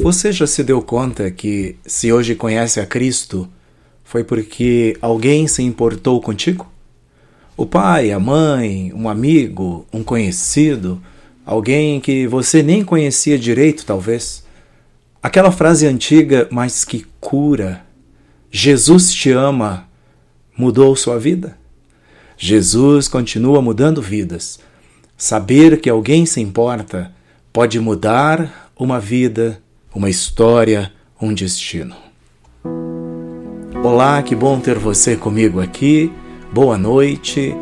Você já se deu conta que, se hoje conhece a Cristo, foi porque alguém se importou contigo? O pai, a mãe, um amigo, um conhecido, alguém que você nem conhecia direito, talvez. Aquela frase antiga, mas que cura. Jesus te ama, mudou sua vida? Jesus continua mudando vidas. Saber que alguém se importa pode mudar uma vida uma história, um destino. Olá, que bom ter você comigo aqui. Boa noite.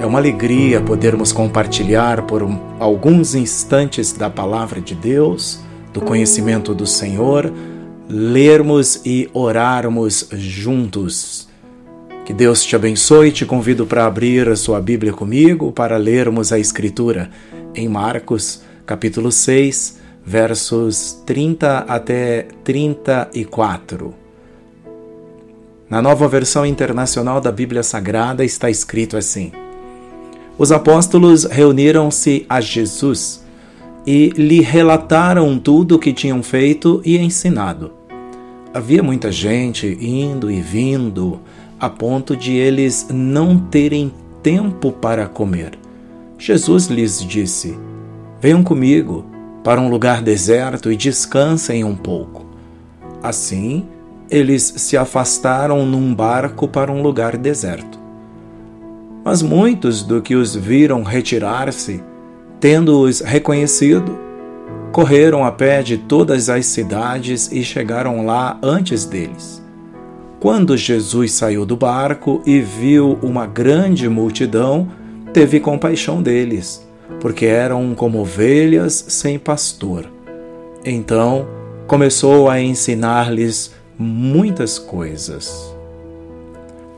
É uma alegria podermos compartilhar por um, alguns instantes da palavra de Deus, do conhecimento do Senhor, lermos e orarmos juntos. Que Deus te abençoe e te convido para abrir a sua Bíblia comigo para lermos a Escritura em Marcos, capítulo 6, versos 30 até 34. Na nova versão internacional da Bíblia Sagrada está escrito assim: Os apóstolos reuniram-se a Jesus e lhe relataram tudo o que tinham feito e ensinado. Havia muita gente indo e vindo, a ponto de eles não terem tempo para comer. Jesus lhes disse: Venham comigo para um lugar deserto e descansem um pouco. Assim, eles se afastaram num barco para um lugar deserto. Mas muitos do que os viram retirar-se, tendo-os reconhecido, correram a pé de todas as cidades e chegaram lá antes deles. Quando Jesus saiu do barco e viu uma grande multidão, teve compaixão deles porque eram como ovelhas sem pastor. Então começou a ensinar-lhes muitas coisas.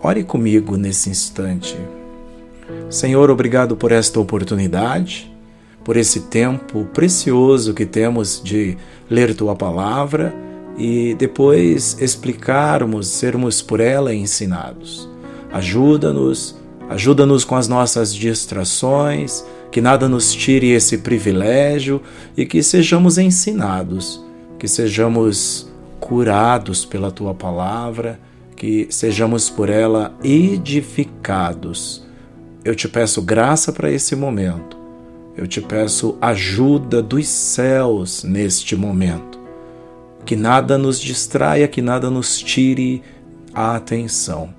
Ore comigo nesse instante. Senhor, obrigado por esta oportunidade, por esse tempo precioso que temos de ler tua palavra e depois explicarmos, sermos por ela ensinados. Ajuda-nos, ajuda-nos com as nossas distrações que nada nos tire esse privilégio e que sejamos ensinados, que sejamos curados pela tua palavra, que sejamos por ela edificados. Eu te peço graça para esse momento. Eu te peço ajuda dos céus neste momento. Que nada nos distraia, que nada nos tire a atenção.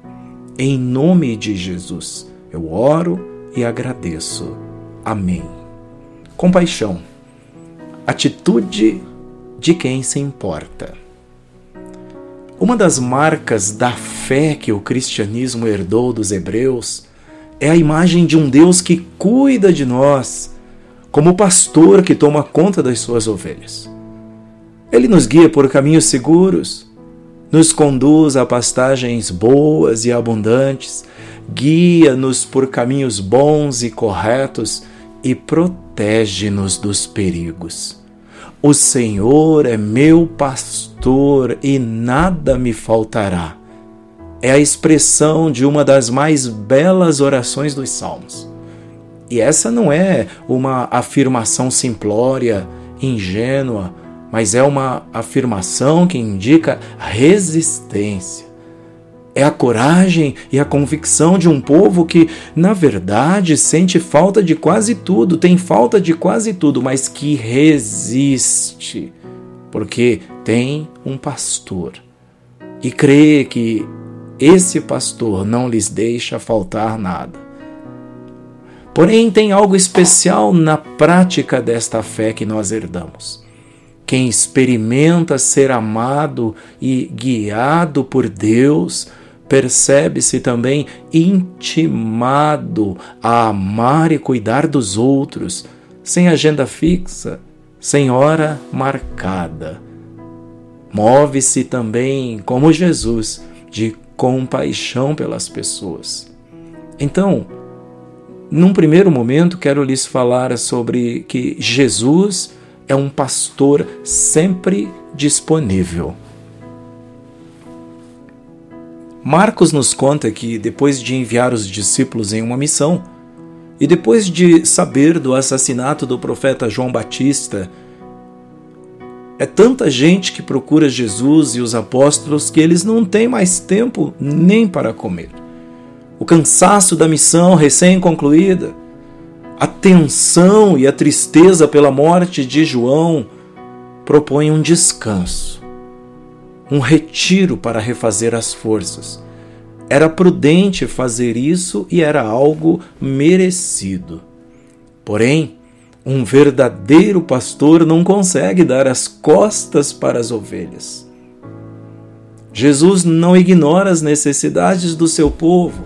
Em nome de Jesus, eu oro e agradeço. Amém. Compaixão. Atitude de quem se importa. Uma das marcas da fé que o cristianismo herdou dos hebreus é a imagem de um Deus que cuida de nós, como pastor que toma conta das suas ovelhas. Ele nos guia por caminhos seguros, nos conduz a pastagens boas e abundantes, guia-nos por caminhos bons e corretos e protege-nos dos perigos. O Senhor é meu pastor e nada me faltará. É a expressão de uma das mais belas orações dos Salmos. E essa não é uma afirmação simplória, ingênua, mas é uma afirmação que indica resistência é a coragem e a convicção de um povo que, na verdade, sente falta de quase tudo, tem falta de quase tudo, mas que resiste, porque tem um pastor e crê que esse pastor não lhes deixa faltar nada. Porém, tem algo especial na prática desta fé que nós herdamos. Quem experimenta ser amado e guiado por Deus, percebe-se também intimado a amar e cuidar dos outros, sem agenda fixa, sem hora marcada. Move-se também, como Jesus, de compaixão pelas pessoas. Então, num primeiro momento, quero lhes falar sobre que Jesus é um pastor sempre disponível. Marcos nos conta que, depois de enviar os discípulos em uma missão, e depois de saber do assassinato do profeta João Batista, É tanta gente que procura Jesus e os apóstolos que eles não têm mais tempo nem para comer. O cansaço da missão recém-concluída, a tensão e a tristeza pela morte de João propõem um descanso, um retiro para refazer as forças. Era prudente fazer isso e era algo merecido. Porém, um verdadeiro pastor não consegue dar as costas para as ovelhas. Jesus não ignora as necessidades do seu povo.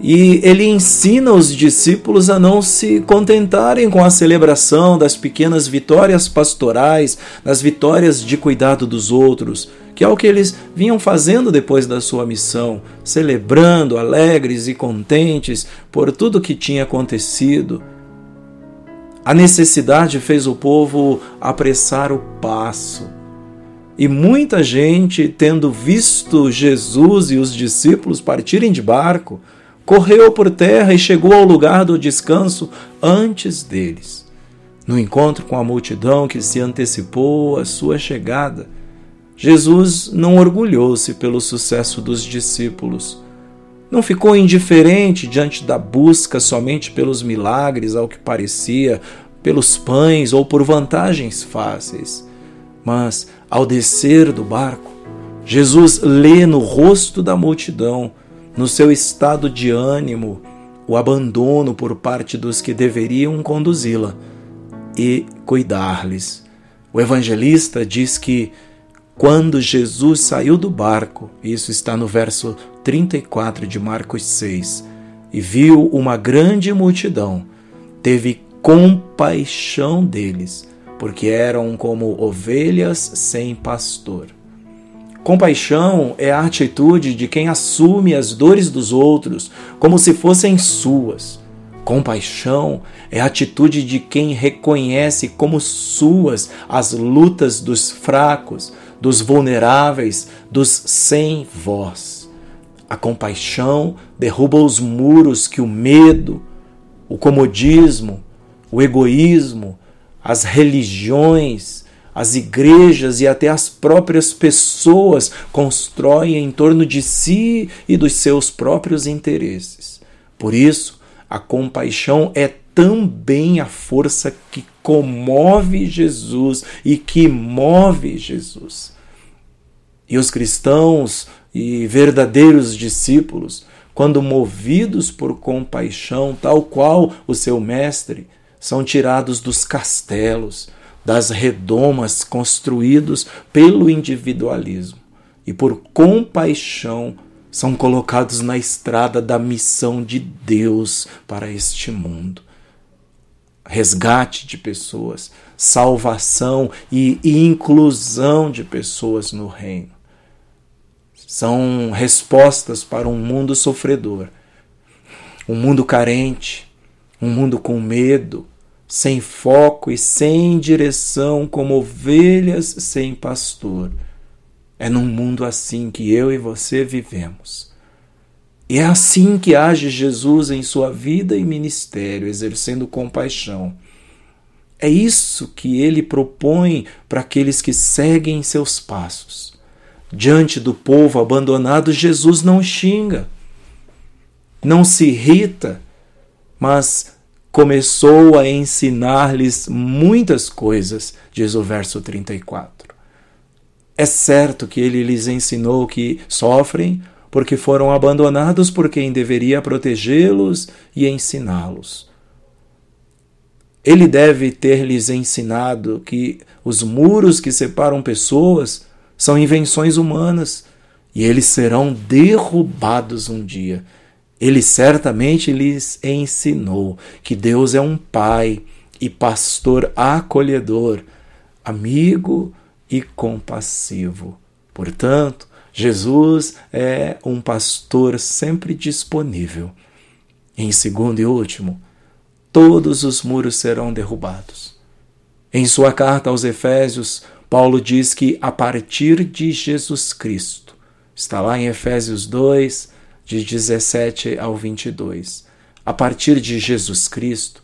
E ele ensina os discípulos a não se contentarem com a celebração das pequenas vitórias pastorais, das vitórias de cuidado dos outros, que é o que eles vinham fazendo depois da sua missão, celebrando alegres e contentes por tudo que tinha acontecido a necessidade fez o povo apressar o passo. E muita gente, tendo visto Jesus e os discípulos partirem de barco, correu por terra e chegou ao lugar do descanso antes deles. No encontro com a multidão que se antecipou à sua chegada, Jesus não orgulhou-se pelo sucesso dos discípulos não ficou indiferente diante da busca somente pelos milagres, ao que parecia, pelos pães ou por vantagens fáceis. Mas, ao descer do barco, Jesus lê no rosto da multidão, no seu estado de ânimo, o abandono por parte dos que deveriam conduzi-la e cuidar-lhes. O evangelista diz que quando Jesus saiu do barco, isso está no verso 34 de Marcos 6, e viu uma grande multidão, teve compaixão deles, porque eram como ovelhas sem pastor. Compaixão é a atitude de quem assume as dores dos outros como se fossem suas. Compaixão é a atitude de quem reconhece como suas as lutas dos fracos, dos vulneráveis, dos sem voz. A compaixão derruba os muros que o medo, o comodismo, o egoísmo, as religiões, as igrejas e até as próprias pessoas constroem em torno de si e dos seus próprios interesses. Por isso, a compaixão é também a força que comove Jesus e que move Jesus. E os cristãos e verdadeiros discípulos, quando movidos por compaixão, tal qual o seu mestre, são tirados dos castelos, das redomas construídos pelo individualismo e por compaixão são colocados na estrada da missão de Deus para este mundo resgate de pessoas, salvação e inclusão de pessoas no reino. São respostas para um mundo sofredor, um mundo carente, um mundo com medo, sem foco e sem direção, como ovelhas sem pastor. É num mundo assim que eu e você vivemos. E é assim que age Jesus em sua vida e ministério, exercendo compaixão. É isso que ele propõe para aqueles que seguem seus passos. Diante do povo abandonado, Jesus não xinga, não se irrita, mas começou a ensinar-lhes muitas coisas, diz o verso 34. É certo que ele lhes ensinou que sofrem, porque foram abandonados por quem deveria protegê-los e ensiná-los. Ele deve ter lhes ensinado que os muros que separam pessoas são invenções humanas e eles serão derrubados um dia. Ele certamente lhes ensinou que Deus é um pai e pastor acolhedor, amigo e compassivo. Portanto, Jesus é um pastor sempre disponível. Em segundo e último, todos os muros serão derrubados. Em sua carta aos Efésios, Paulo diz que a partir de Jesus Cristo, está lá em Efésios 2, de 17 ao 22, a partir de Jesus Cristo,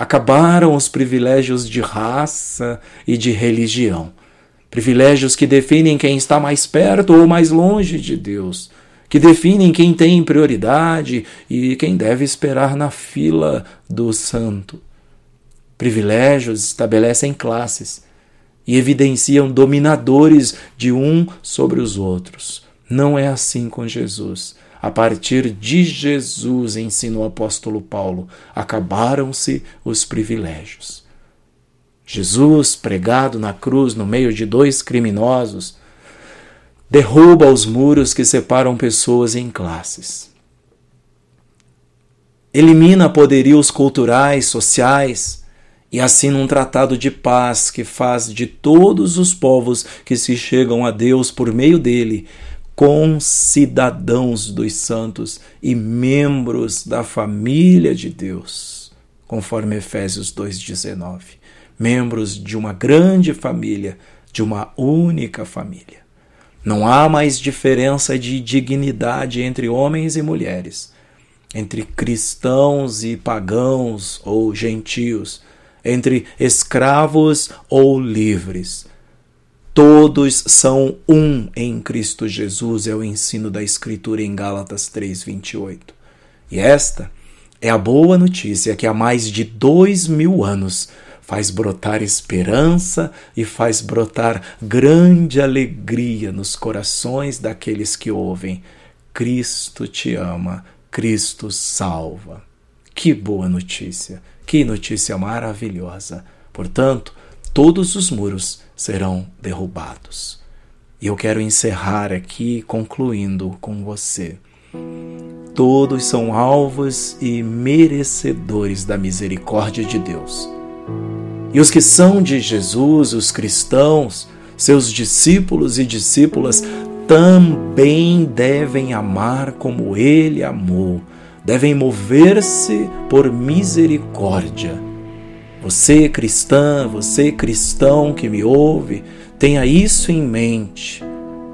Acabaram os privilégios de raça e de religião. Privilégios que definem quem está mais perto ou mais longe de Deus, que definem quem tem prioridade e quem deve esperar na fila do santo. Privilégios estabelecem classes e evidenciam dominadores de um sobre os outros. Não é assim com Jesus. A partir de Jesus, ensina o apóstolo Paulo, acabaram-se os privilégios. Jesus, pregado na cruz no meio de dois criminosos, derruba os muros que separam pessoas em classes. Elimina poderios culturais, sociais, e assina um tratado de paz que faz de todos os povos que se chegam a Deus por meio dele concidadãos dos santos e membros da família de Deus, conforme Efésios 2,19. Membros de uma grande família, de uma única família. Não há mais diferença de dignidade entre homens e mulheres, entre cristãos e pagãos ou gentios, entre escravos ou livres Todos são um em Cristo Jesus, é o ensino da Escritura em Gálatas 3,28. E esta é a boa notícia que há mais de dois mil anos faz brotar esperança e faz brotar grande alegria nos corações daqueles que ouvem. Cristo te ama, Cristo salva. Que boa notícia, que notícia maravilhosa. Portanto, todos os muros serão derrubados. E eu quero encerrar aqui concluindo com você. Todos são alvos e merecedores da misericórdia de Deus. E os que são de Jesus, os cristãos, seus discípulos e discípulas, também devem amar como ele amou, devem mover-se por misericórdia você cristã, você cristão que me ouve, tenha isso em mente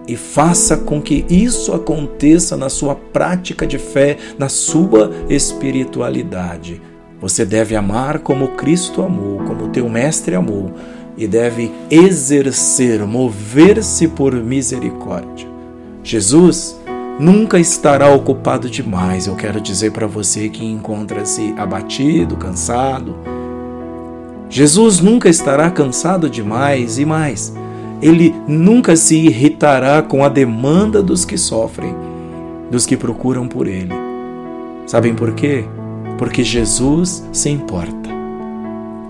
e faça com que isso aconteça na sua prática de fé, na sua espiritualidade. Você deve amar como Cristo amou, como teu mestre amou, e deve exercer, mover-se por misericórdia. Jesus nunca estará ocupado demais. Eu quero dizer para você que encontra-se abatido, cansado, Jesus nunca estará cansado demais e mais. Ele nunca se irritará com a demanda dos que sofrem, dos que procuram por Ele. Sabem por quê? Porque Jesus se importa.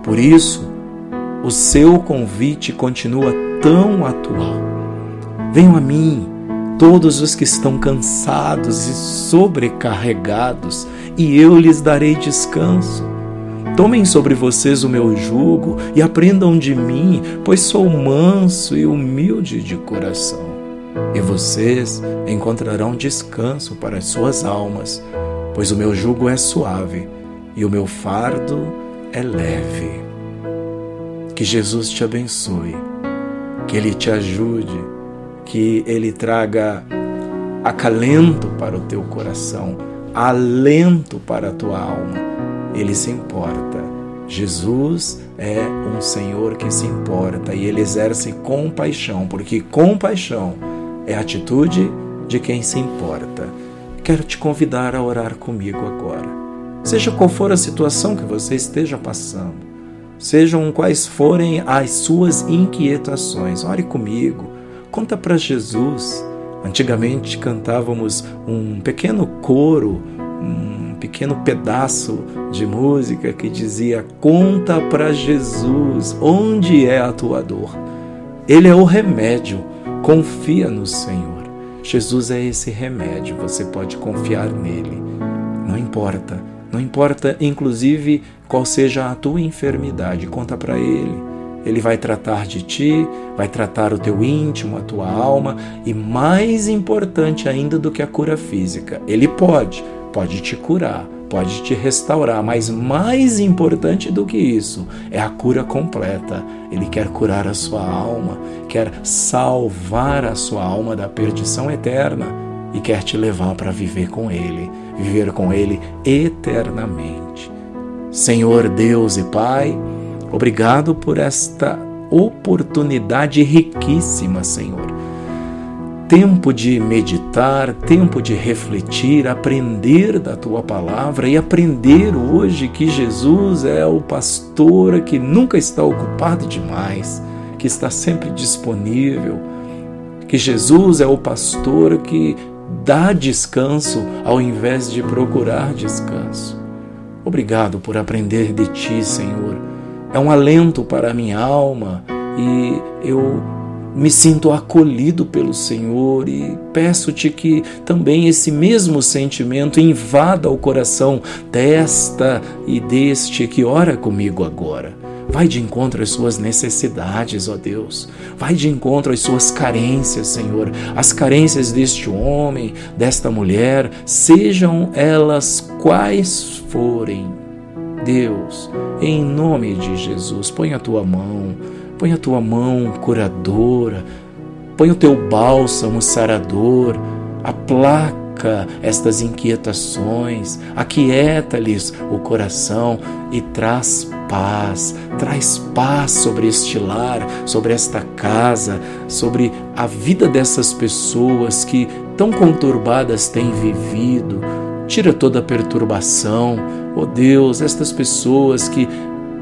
Por isso, o seu convite continua tão atual. Venham a mim, todos os que estão cansados e sobrecarregados, e eu lhes darei descanso. Tomem sobre vocês o meu jugo e aprendam de mim, pois sou manso e humilde de coração. E vocês encontrarão descanso para as suas almas, pois o meu jugo é suave e o meu fardo é leve. Que Jesus te abençoe, que Ele te ajude, que Ele traga acalento para o teu coração, alento para a tua alma ele se importa. Jesus é um Senhor que se importa e ele exerce compaixão, porque compaixão é a atitude de quem se importa. Quero te convidar a orar comigo agora. Seja qual for a situação que você esteja passando, sejam quais forem as suas inquietações, ore comigo, conta para Jesus. Antigamente cantávamos um pequeno coro, um pequeno pedaço de música que dizia: Conta para Jesus onde é a tua dor. Ele é o remédio. Confia no Senhor. Jesus é esse remédio, você pode confiar nele. Não importa, não importa inclusive qual seja a tua enfermidade, conta para ele. Ele vai tratar de ti, vai tratar o teu íntimo, a tua alma e mais importante ainda do que a cura física, ele pode pode te curar, pode te restaurar, mas mais importante do que isso é a cura completa. Ele quer curar a sua alma, quer salvar a sua alma da perdição eterna e quer te levar para viver com Ele, viver com Ele eternamente. Senhor Deus e Pai, obrigado por esta oportunidade riquíssima, Senhor. Tempo de meditar, tempo de refletir, aprender da tua palavra e aprender hoje que Jesus é o pastor que nunca está ocupado demais, que está sempre disponível, que Jesus é o pastor que dá descanso ao invés de procurar descanso. Obrigado por aprender de ti, Senhor. É um alento para a minha alma e eu me sinto acolhido pelo Senhor e peço-te que também esse mesmo sentimento invada o coração desta e deste que ora comigo agora. Vai de encontro às suas necessidades, ó Deus. Vai de encontro às suas carências, Senhor. As carências deste homem, desta mulher, sejam elas quais forem. Deus, em nome de Jesus, põe a tua mão Põe a tua mão curadora, põe o teu bálsamo sarador, aplaca estas inquietações, aquieta-lhes o coração e traz paz, traz paz sobre este lar, sobre esta casa, sobre a vida dessas pessoas que tão conturbadas têm vivido. Tira toda a perturbação, oh Deus, estas pessoas que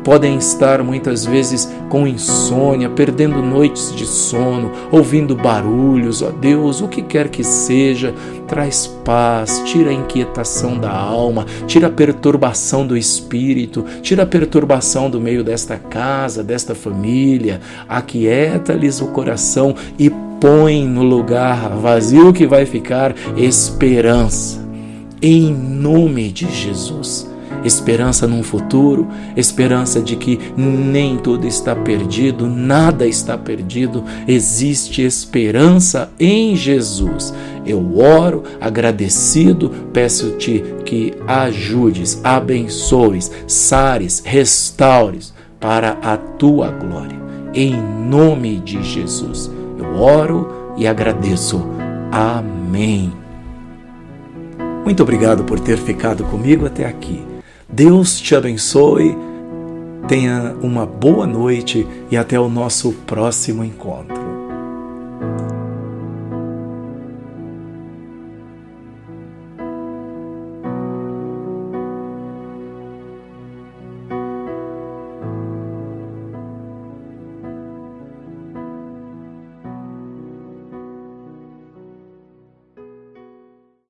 podem estar muitas vezes com insônia, perdendo noites de sono, ouvindo barulhos, ó Deus, o que quer que seja, traz paz, tira a inquietação da alma, tira a perturbação do espírito, tira a perturbação do meio desta casa, desta família, aquieta-lhes o coração e põe no lugar vazio que vai ficar esperança. Em nome de Jesus esperança num futuro, esperança de que nem tudo está perdido, nada está perdido, existe esperança em Jesus. Eu oro agradecido, peço-te que ajudes, abençoes, sares, restaures para a tua glória. Em nome de Jesus, eu oro e agradeço. Amém. Muito obrigado por ter ficado comigo até aqui. Deus te abençoe, tenha uma boa noite e até o nosso próximo encontro.